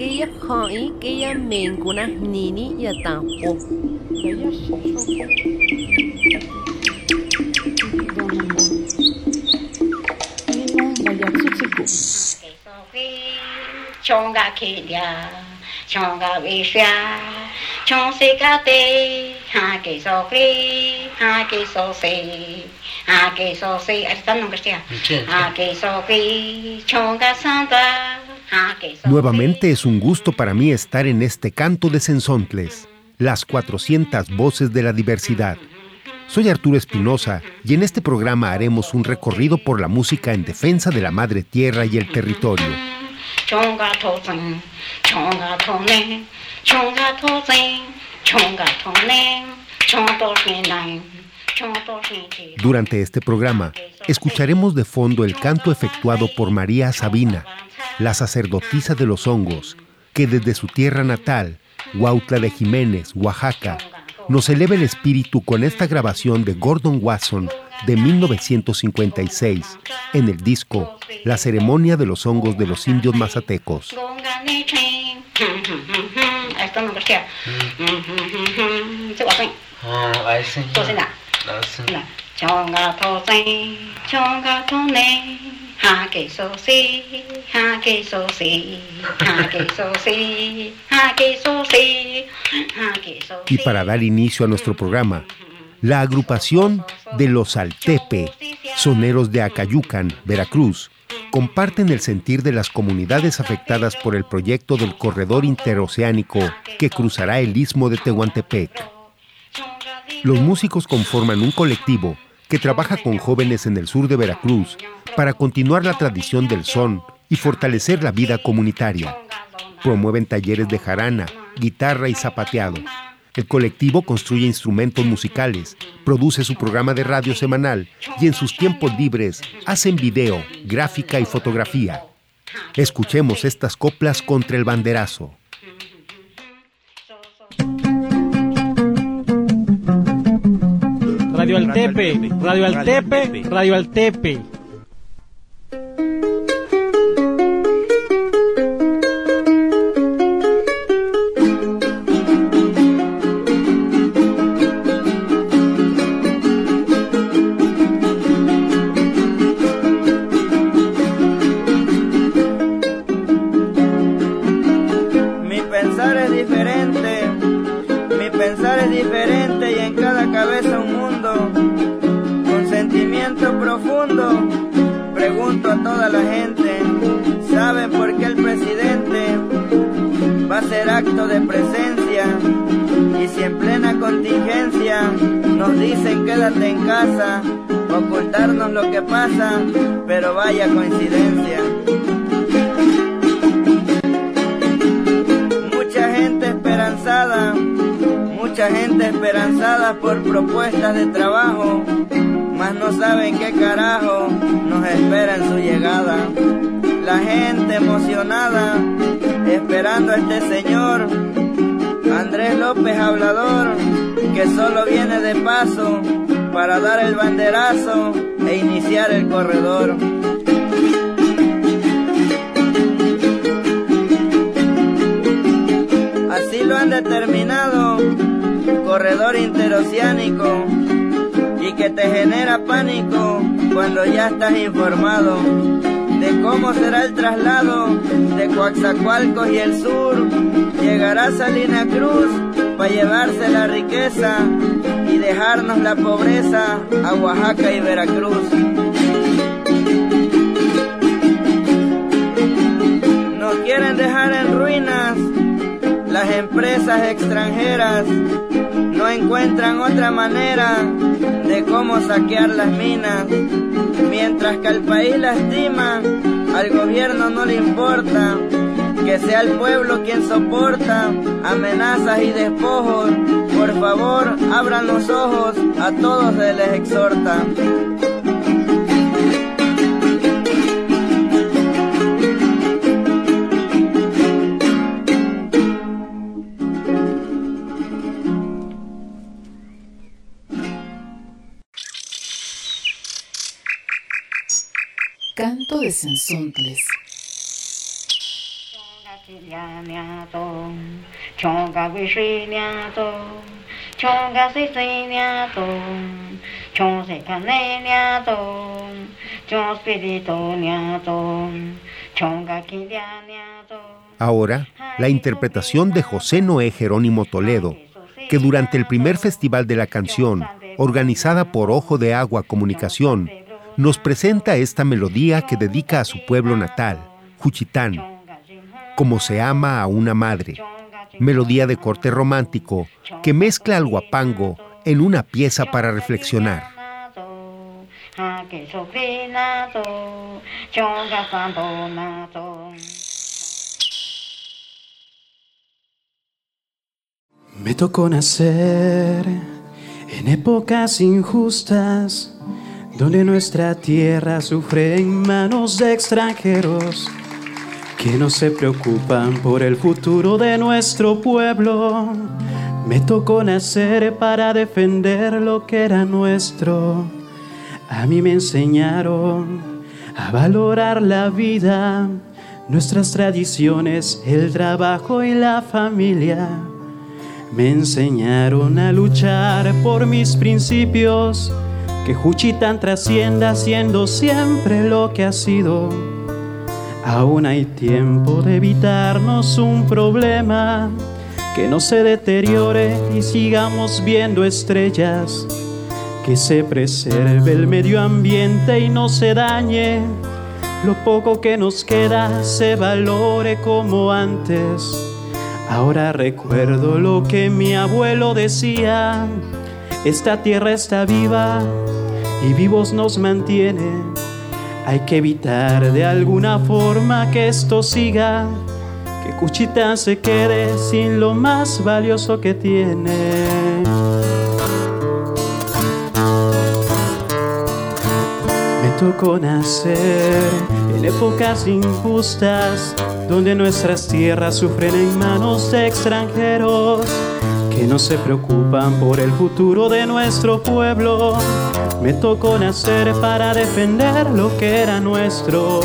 给一看，伊给一民国那年年也打火。唱个起呀，唱个为啥？唱谁个的？哈给说谁？哈给说谁？哈给说谁？哎，咱弄个啥？哈给说谁？唱个啥子？Nuevamente es un gusto para mí estar en este canto de Sensontles, las 400 voces de la diversidad. Soy Arturo Espinosa y en este programa haremos un recorrido por la música en defensa de la madre tierra y el territorio. Durante este programa escucharemos de fondo el canto efectuado por María Sabina, la sacerdotisa de los hongos, que desde su tierra natal, Huautla de Jiménez, Oaxaca, nos eleva el espíritu con esta grabación de Gordon Watson de 1956 en el disco La ceremonia de los hongos de los indios mazatecos. Y para dar inicio a nuestro programa, la agrupación de los Altepe, soneros de Acayucan, Veracruz, comparten el sentir de las comunidades afectadas por el proyecto del corredor interoceánico que cruzará el istmo de Tehuantepec. Los músicos conforman un colectivo que trabaja con jóvenes en el sur de Veracruz para continuar la tradición del son y fortalecer la vida comunitaria. Promueven talleres de jarana, guitarra y zapateado. El colectivo construye instrumentos musicales, produce su programa de radio semanal y en sus tiempos libres hacen video, gráfica y fotografía. Escuchemos estas coplas contra el banderazo. Radio Altepe, Radio Altepe, Radio Altepe. Presencia? Y si en plena contingencia nos dicen quédate en casa, ocultarnos lo que pasa, pero vaya coincidencia. Mucha gente esperanzada, mucha gente esperanzada por propuestas de trabajo, mas no saben qué carajo nos espera en su llegada. La gente emocionada, esperando a este señor, Andrés López Hablador, que solo viene de paso para dar el banderazo e iniciar el corredor. Así lo han determinado, corredor interoceánico, y que te genera pánico cuando ya estás informado cómo será el traslado de Coaxacualcos y el sur. Llegará Salina Cruz para llevarse la riqueza y dejarnos la pobreza a Oaxaca y Veracruz. Nos quieren dejar en ruinas las empresas extranjeras no encuentran otra manera de cómo saquear las minas. Mientras que al país lastima, al gobierno no le importa que sea el pueblo quien soporta amenazas y despojos. Por favor, abran los ojos, a todos se les exhorta. Ahora, la interpretación de José Noé Jerónimo Toledo, que durante el primer Festival de la Canción, organizada por Ojo de Agua Comunicación, nos presenta esta melodía que dedica a su pueblo natal, Juchitán, como se ama a una madre, melodía de corte romántico que mezcla al guapango en una pieza para reflexionar. Me tocó nacer en épocas injustas, donde nuestra tierra sufre en manos de extranjeros que no se preocupan por el futuro de nuestro pueblo. Me tocó nacer para defender lo que era nuestro. A mí me enseñaron a valorar la vida, nuestras tradiciones, el trabajo y la familia. Me enseñaron a luchar por mis principios, que Juchitán trascienda siendo siempre lo que ha sido. Aún hay tiempo de evitarnos un problema, que no se deteriore y sigamos viendo estrellas, que se preserve el medio ambiente y no se dañe, lo poco que nos queda se valore como antes. Ahora recuerdo lo que mi abuelo decía, esta tierra está viva y vivos nos mantiene. Hay que evitar de alguna forma que esto siga, que Cuchita se quede sin lo más valioso que tiene. Me tocó nacer en épocas injustas, donde nuestras tierras sufren en manos de extranjeros que no se preocupan por el futuro de nuestro pueblo. Me tocó nacer para defender lo que era nuestro.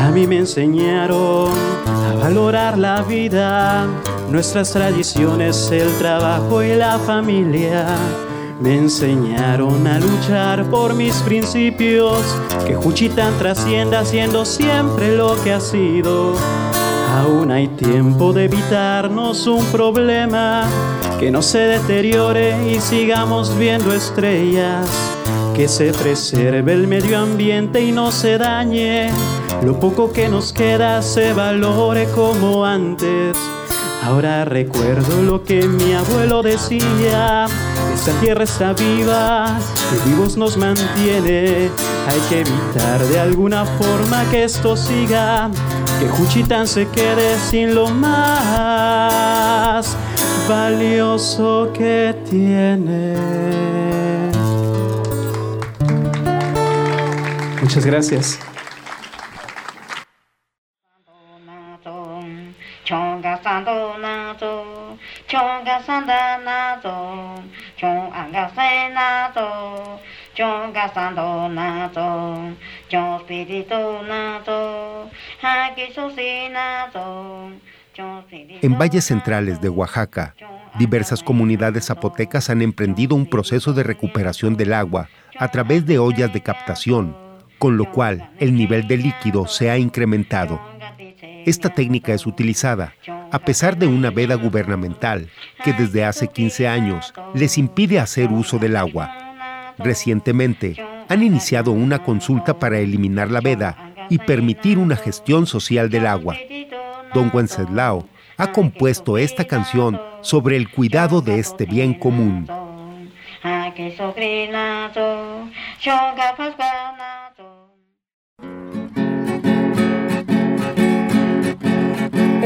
A mí me enseñaron a valorar la vida, nuestras tradiciones, el trabajo y la familia. Me enseñaron a luchar por mis principios, que Juchitán trascienda siendo siempre lo que ha sido. Aún hay tiempo de evitarnos un problema, que no se deteriore y sigamos viendo estrellas, que se preserve el medio ambiente y no se dañe, lo poco que nos queda se valore como antes. Ahora recuerdo lo que mi abuelo decía, esta tierra está viva, que vivos nos mantiene, hay que evitar de alguna forma que esto siga, que Juchitán se quede sin lo más valioso que tiene. Muchas gracias. En valles centrales de Oaxaca, diversas comunidades zapotecas han emprendido un proceso de recuperación del agua a través de ollas de captación, con lo cual el nivel de líquido se ha incrementado. Esta técnica es utilizada a pesar de una veda gubernamental que desde hace 15 años les impide hacer uso del agua. Recientemente han iniciado una consulta para eliminar la veda y permitir una gestión social del agua. Don Wenceslao ha compuesto esta canción sobre el cuidado de este bien común.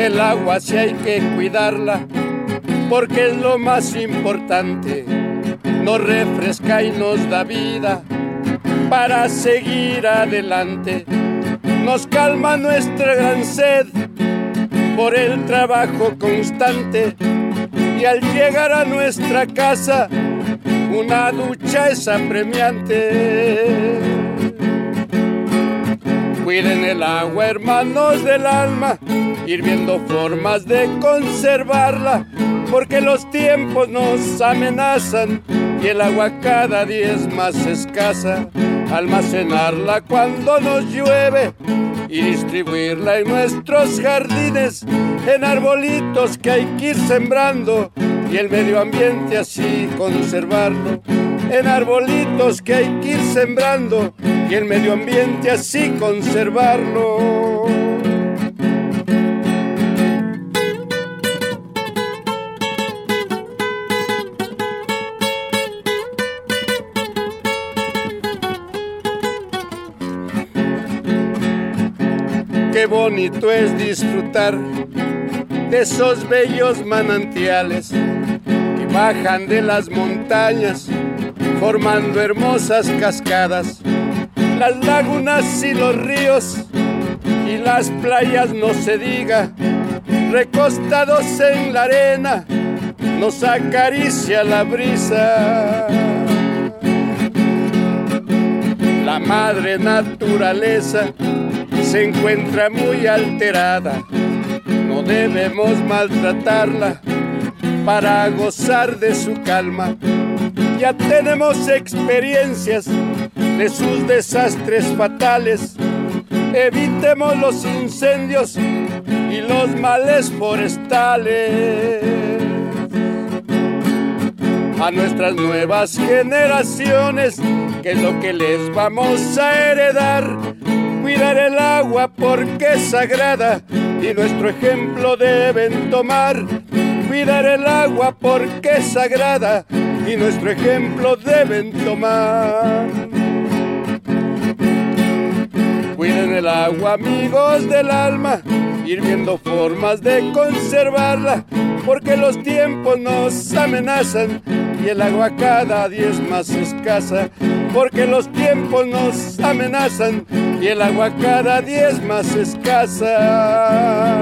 El agua sí hay que cuidarla porque es lo más importante. Nos refresca y nos da vida para seguir adelante. Nos calma nuestra gran sed por el trabajo constante y al llegar a nuestra casa una ducha es apremiante. Cuiden el agua, hermanos del alma, ir viendo formas de conservarla, porque los tiempos nos amenazan y el agua cada día es más escasa. Almacenarla cuando nos llueve y distribuirla en nuestros jardines, en arbolitos que hay que ir sembrando y el medio ambiente así conservarlo. En arbolitos que hay que ir sembrando y el medio ambiente así conservarlo. Qué bonito es disfrutar de esos bellos manantiales que bajan de las montañas formando hermosas cascadas, las lagunas y los ríos y las playas no se diga, recostados en la arena nos acaricia la brisa. La madre naturaleza se encuentra muy alterada, no debemos maltratarla para gozar de su calma. Ya tenemos experiencias de sus desastres fatales. Evitemos los incendios y los males forestales. A nuestras nuevas generaciones, que es lo que les vamos a heredar? Cuidar el agua porque es sagrada y nuestro ejemplo deben tomar. Cuidar el agua porque es sagrada y nuestro ejemplo deben tomar. Cuiden el agua, amigos del alma, ir viendo formas de conservarla, porque los tiempos nos amenazan y el agua cada día es más escasa, porque los tiempos nos amenazan y el agua cada día es más escasa.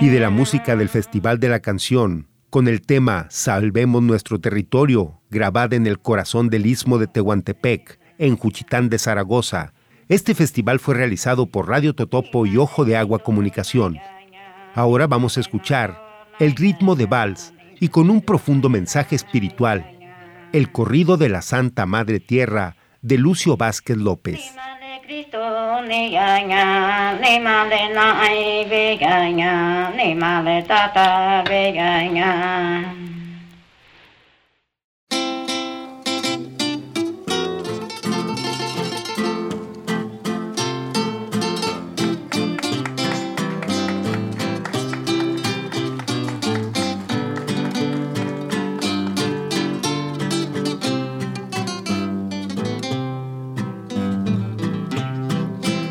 Y de la música del Festival de la Canción, con el tema Salvemos nuestro territorio, grabada en el corazón del istmo de Tehuantepec, en Juchitán de Zaragoza. Este festival fue realizado por Radio Totopo y Ojo de Agua Comunicación. Ahora vamos a escuchar el ritmo de vals y con un profundo mensaje espiritual, el corrido de la Santa Madre Tierra de Lucio Vázquez López. Cristo ni ya ya ni ma le na ai ve ya ya ni ma le ve ya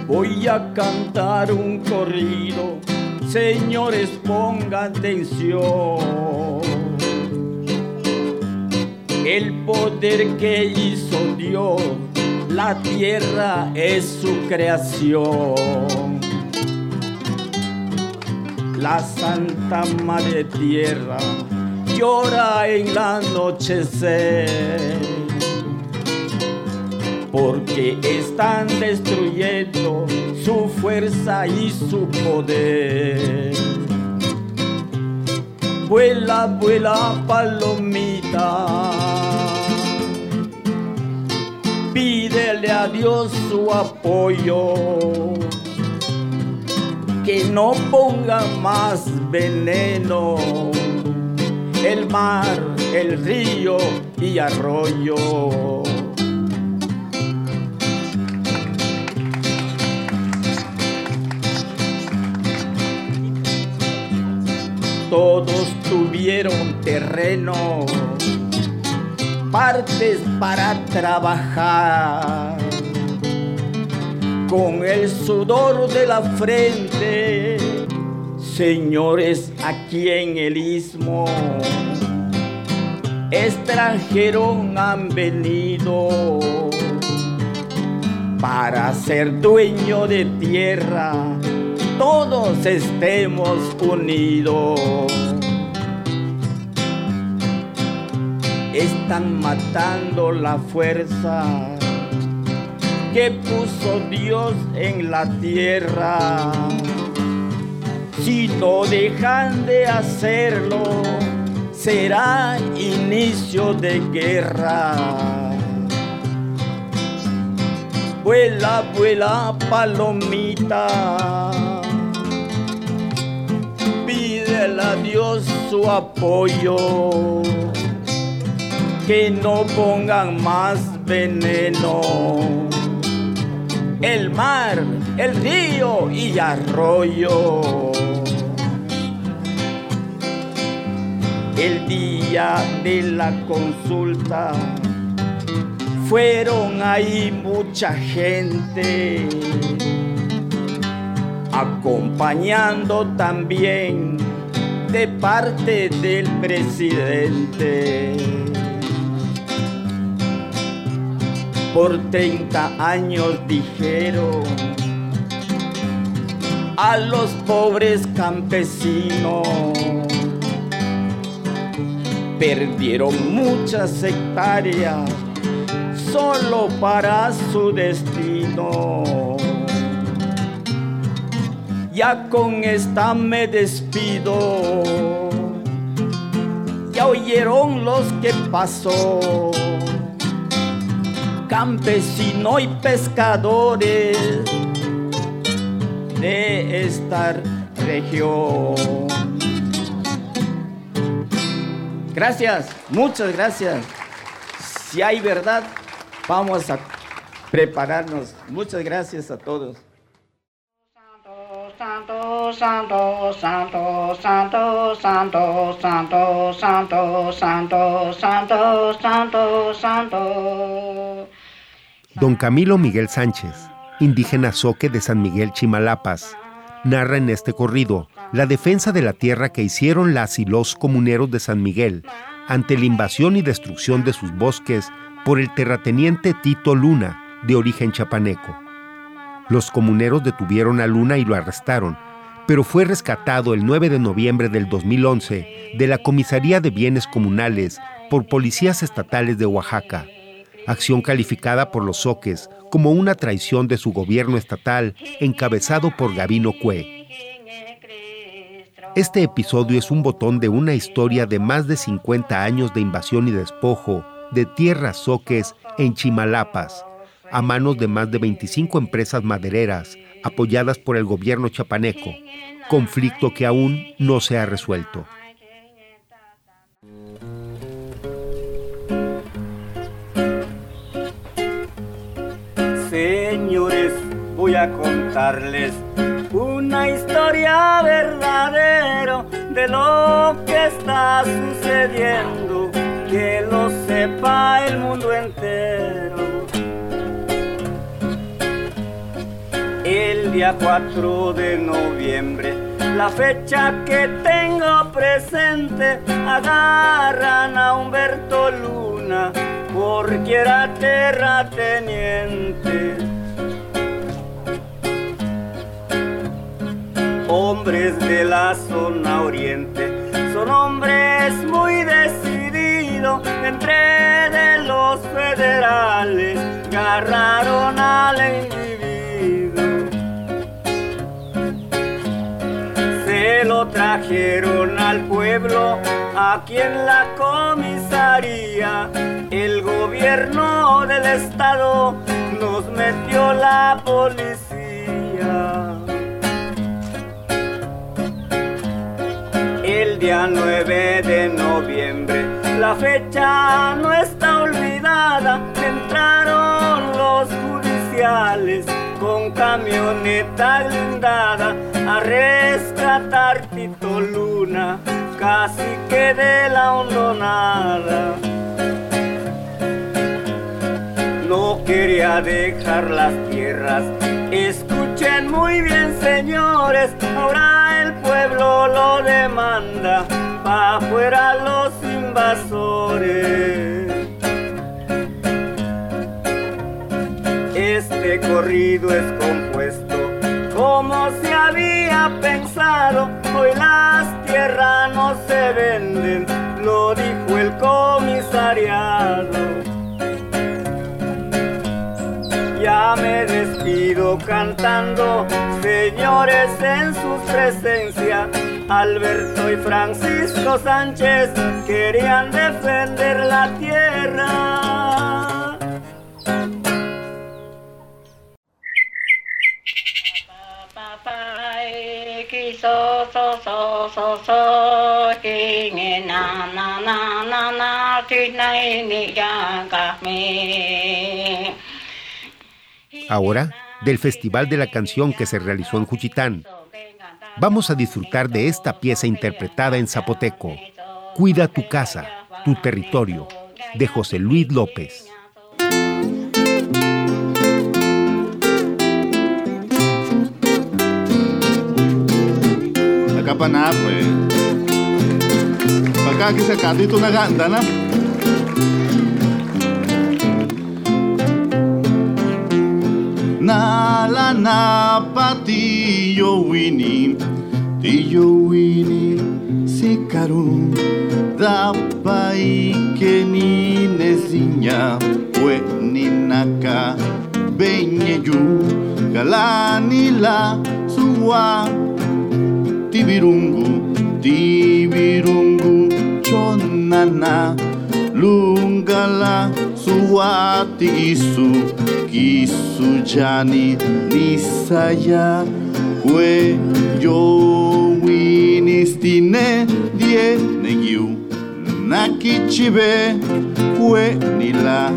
Voy a cantar un corrido, señores pongan atención. El poder que hizo Dios, la tierra es su creación. La Santa Madre Tierra llora en la anochecer porque están destruyendo su fuerza y su poder. Vuela, vuela, palomita, pídele a Dios su apoyo, que no pongan más veneno. El mar, el río y arroyo. Todos tuvieron terreno, partes para trabajar. Con el sudor de la frente, señores aquí en el istmo, extranjeros han venido para ser dueño de tierra, todos estemos unidos. Están matando la fuerza que puso Dios en la tierra. Si no dejan de hacerlo, será inicio de guerra. Vuela, vuela, palomita. A Dios su apoyo. Que no pongan más veneno el mar, el río y arroyo. El día de la consulta fueron ahí mucha gente, acompañando también de parte del presidente. por 30 años dijeron a los pobres campesinos. Perdieron muchas hectáreas solo para su destino. Ya con esta me despido. Ya oyeron los que pasó campesino y pescadores de esta región. Gracias, muchas gracias. Si hay verdad, vamos a prepararnos. Muchas gracias a todos. Santo, santo, santo, santo, santo, santo, santo, santo, santo, santo, santo. Don Camilo Miguel Sánchez, indígena soque de San Miguel Chimalapas, narra en este corrido la defensa de la tierra que hicieron las y los comuneros de San Miguel ante la invasión y destrucción de sus bosques por el terrateniente Tito Luna, de origen chapaneco. Los comuneros detuvieron a Luna y lo arrestaron, pero fue rescatado el 9 de noviembre del 2011 de la Comisaría de Bienes Comunales por policías estatales de Oaxaca, acción calificada por los soques como una traición de su gobierno estatal encabezado por Gabino Cue. Este episodio es un botón de una historia de más de 50 años de invasión y despojo de tierras soques en Chimalapas, a manos de más de 25 empresas madereras apoyadas por el gobierno chapaneco, conflicto que aún no se ha resuelto. Señores, voy a contarles una historia verdadera de lo que está sucediendo, que lo sepa el mundo entero. Día 4 de noviembre. La fecha que tengo presente, agarran a Humberto Luna porque era terrateniente. Hombres de la zona oriente son hombres muy decididos entre los federales agarraron al lo trajeron al pueblo, aquí en la comisaría. El gobierno del estado nos metió la policía. el día 9 de noviembre. La fecha no está olvidada, entraron los judiciales con camioneta blindada a rescatar Tito Luna, casi que de la hondonada. No quería dejar las tierras, escuchen muy bien señores, ahora el pueblo lo demanda, pa' afuera los invasores. Este corrido es compuesto como se había pensado. Hoy las tierras no se venden, lo dijo el comisariado. Ya me despido cantando, señores en su presencia. Alberto y Francisco Sánchez querían defender la tierra. Ahora, del Festival de la Canción que se realizó en Juchitán, vamos a disfrutar de esta pieza interpretada en zapoteco, Cuida tu casa, tu territorio, de José Luis López. Acá pues. Para acá que se catito una ganda, ¿no? Na la na patillo wini, tillo wini, sikarum, da pai que ni nezinha, we ni naka, benye yu, galani la suwa, tibirungu, tibirungu, chonana, lungala, suati isu, kisu jani, nisaya, kwe yo winistine, die negiu, nakichibe, kwe nila,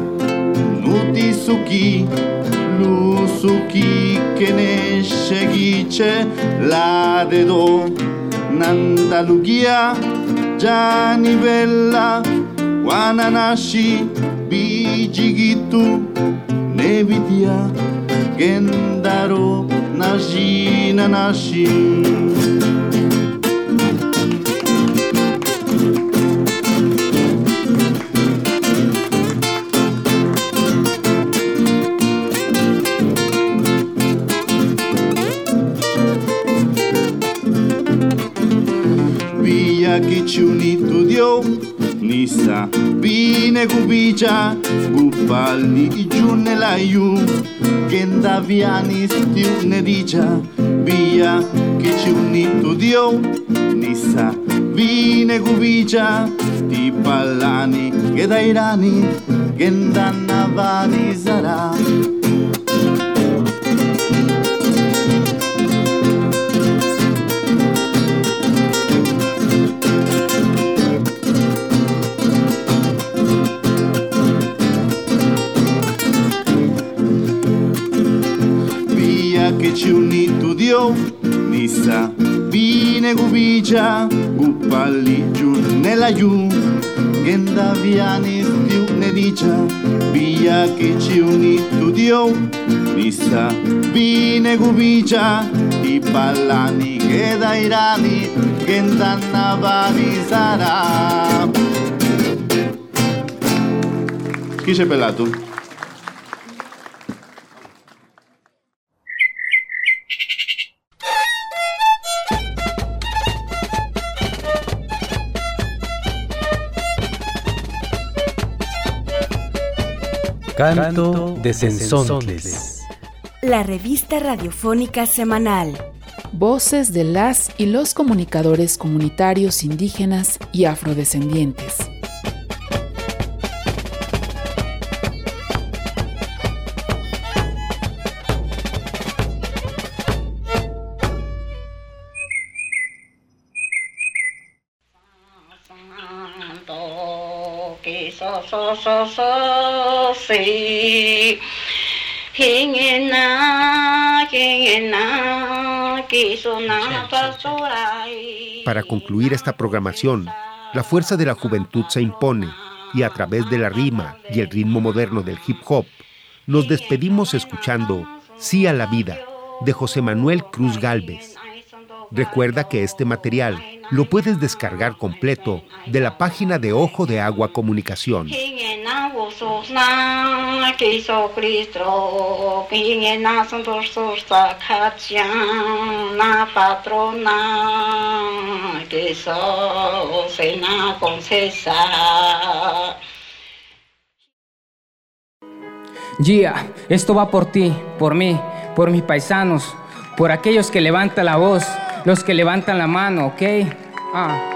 nutisuki, lusuki kene segitxe la dedo nanda lugia jani bella wananashi bijigitu nebitia gendaro nashi nanashi nanashi Kici unitu dio Nisa vine gubica Gupalni i giunne laiu Genda viani stiu ne dicia Via Kici unitu dio Nisa vine gubica Sti pallani che dai rani Genda navani sarà. Etxi unitu dio oh, Niza bine gubitza Gupali nela ju Genda bianiz diu via che etxi unitu dio oh, Niza bine gubitza Ipalanik eda irani Gendan nabanizara Chi c'è pelato? Canto de Sensontles. La revista radiofónica semanal. Voces de las y los comunicadores comunitarios indígenas y afrodescendientes. so so so so para concluir esta programación, la fuerza de la juventud se impone y a través de la rima y el ritmo moderno del hip hop, nos despedimos escuchando Sí a la vida de José Manuel Cruz Galvez. Recuerda que este material lo puedes descargar completo de la página de Ojo de Agua Comunicación. Gia, esto va por ti, por mí, por mis paisanos, por aquellos que levantan la voz, los que levantan la mano, ¿ok? Ah.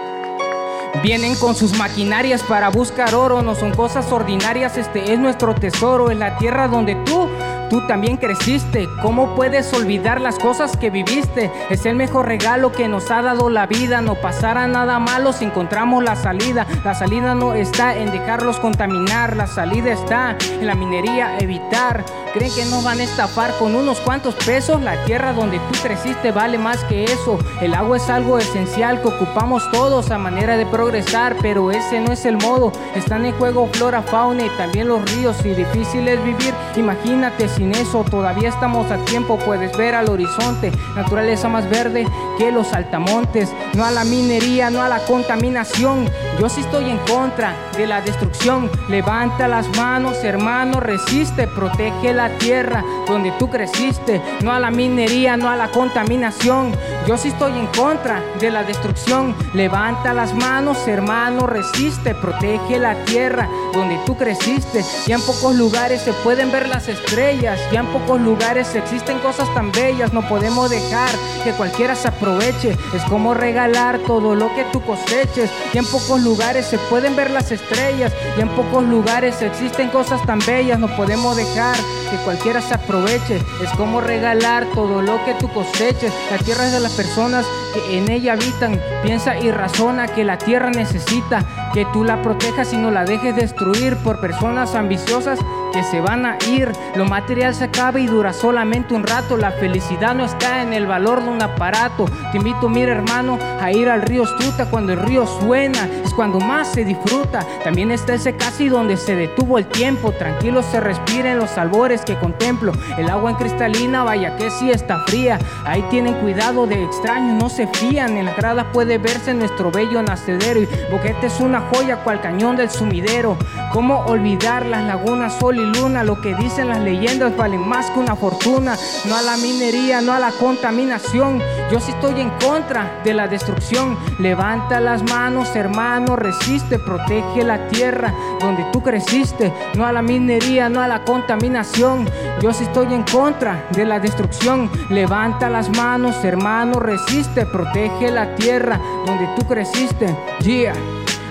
Vienen con sus maquinarias para buscar oro, no son cosas ordinarias, este es nuestro tesoro, es la tierra donde tú Tú también creciste, ¿cómo puedes olvidar las cosas que viviste? Es el mejor regalo que nos ha dado la vida, no pasará nada malo si encontramos la salida. La salida no está en dejarlos contaminar, la salida está en la minería evitar. ¿Creen que nos van a estafar con unos cuantos pesos? La tierra donde tú creciste vale más que eso. El agua es algo esencial que ocupamos todos a manera de progresar, pero ese no es el modo. Están en juego flora, fauna y también los ríos y difícil es vivir. Imagínate sin eso todavía estamos a tiempo, puedes ver al horizonte, naturaleza más verde que los altamontes, no a la minería, no a la contaminación. Yo sí estoy en contra de la destrucción. Levanta las manos, hermano, resiste, protege la tierra donde tú creciste, no a la minería, no a la contaminación. Yo sí estoy en contra de la destrucción. Levanta las manos, hermano, resiste, protege la tierra donde tú creciste. Ya en pocos lugares se pueden ver las estrellas ya en pocos lugares existen cosas tan bellas, no podemos dejar que cualquiera se aproveche. Es como regalar todo lo que tú coseches. Ya en pocos lugares se pueden ver las estrellas, ya en pocos lugares existen cosas tan bellas, no podemos dejar que cualquiera se aproveche. Es como regalar todo lo que tú coseches. La tierra es de las personas que en ella habitan. Piensa y razona que la tierra necesita que tú la protejas y no la dejes destruir por personas ambiciosas que se van a ir. Lo material se acaba y dura solamente un rato. La felicidad no está en el valor de un aparato. Te invito, mira hermano, a ir al río Stuta cuando el río suena. Es cuando más se disfruta. También está ese casi donde se detuvo el tiempo. Tranquilo se respira en los albores que contemplo. El agua en cristalina, vaya que sí está fría. Ahí tienen cuidado de extraños, no se fían. En las gradas puede verse nuestro bello nacedero. Y Boquete es una joya cual cañón del sumidero. ¿Cómo olvidar las lagunas, sol y luna? Lo que dicen las leyendas valen más que una fortuna. No a la minería, no a la contaminación. Yo sí estoy en contra de la destrucción. Levanta las manos, hermano, resiste, protege la tierra donde tú creciste. No a la minería, no a la contaminación. Yo sí estoy en contra de la destrucción. Levanta las manos, hermano, resiste, protege la tierra donde tú creciste. Yeah.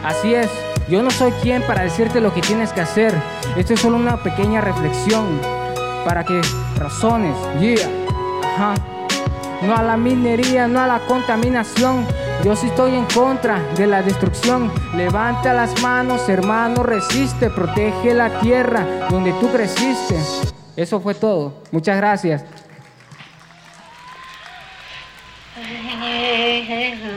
Así es, yo no soy quien para decirte lo que tienes que hacer. Esto es solo una pequeña reflexión para que razones, yeah, ajá. No a la minería, no a la contaminación. Yo sí estoy en contra de la destrucción. Levanta las manos, hermano, resiste, protege la tierra donde tú creciste. Eso fue todo. Muchas gracias.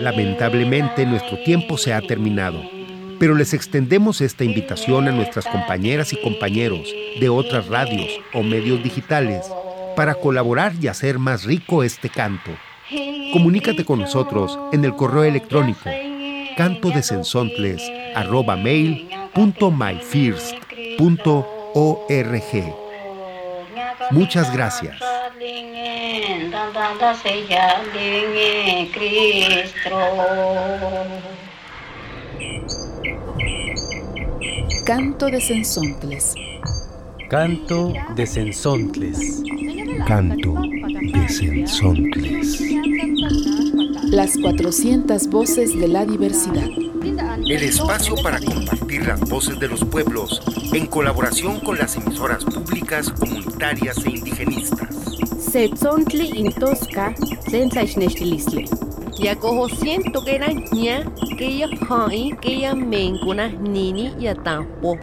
Lamentablemente nuestro tiempo se ha terminado, pero les extendemos esta invitación a nuestras compañeras y compañeros de otras radios o medios digitales para colaborar y hacer más rico este canto. Comunícate con nosotros en el correo electrónico cantodesensontles@mail.myfirst.org. Muchas gracias. Canto de Sensontles. Canto de Sensontles. Canto de Sensontles. Las 400 voces de la diversidad. El espacio para compartir las voces de los pueblos en colaboración con las emisoras públicas, comunitarias e indigenistas. Se tzontli in tosca tlen tlaixnextilistle. Ya cojo siento que era ña, que ella hai, que ella mencuna nini ya tampo.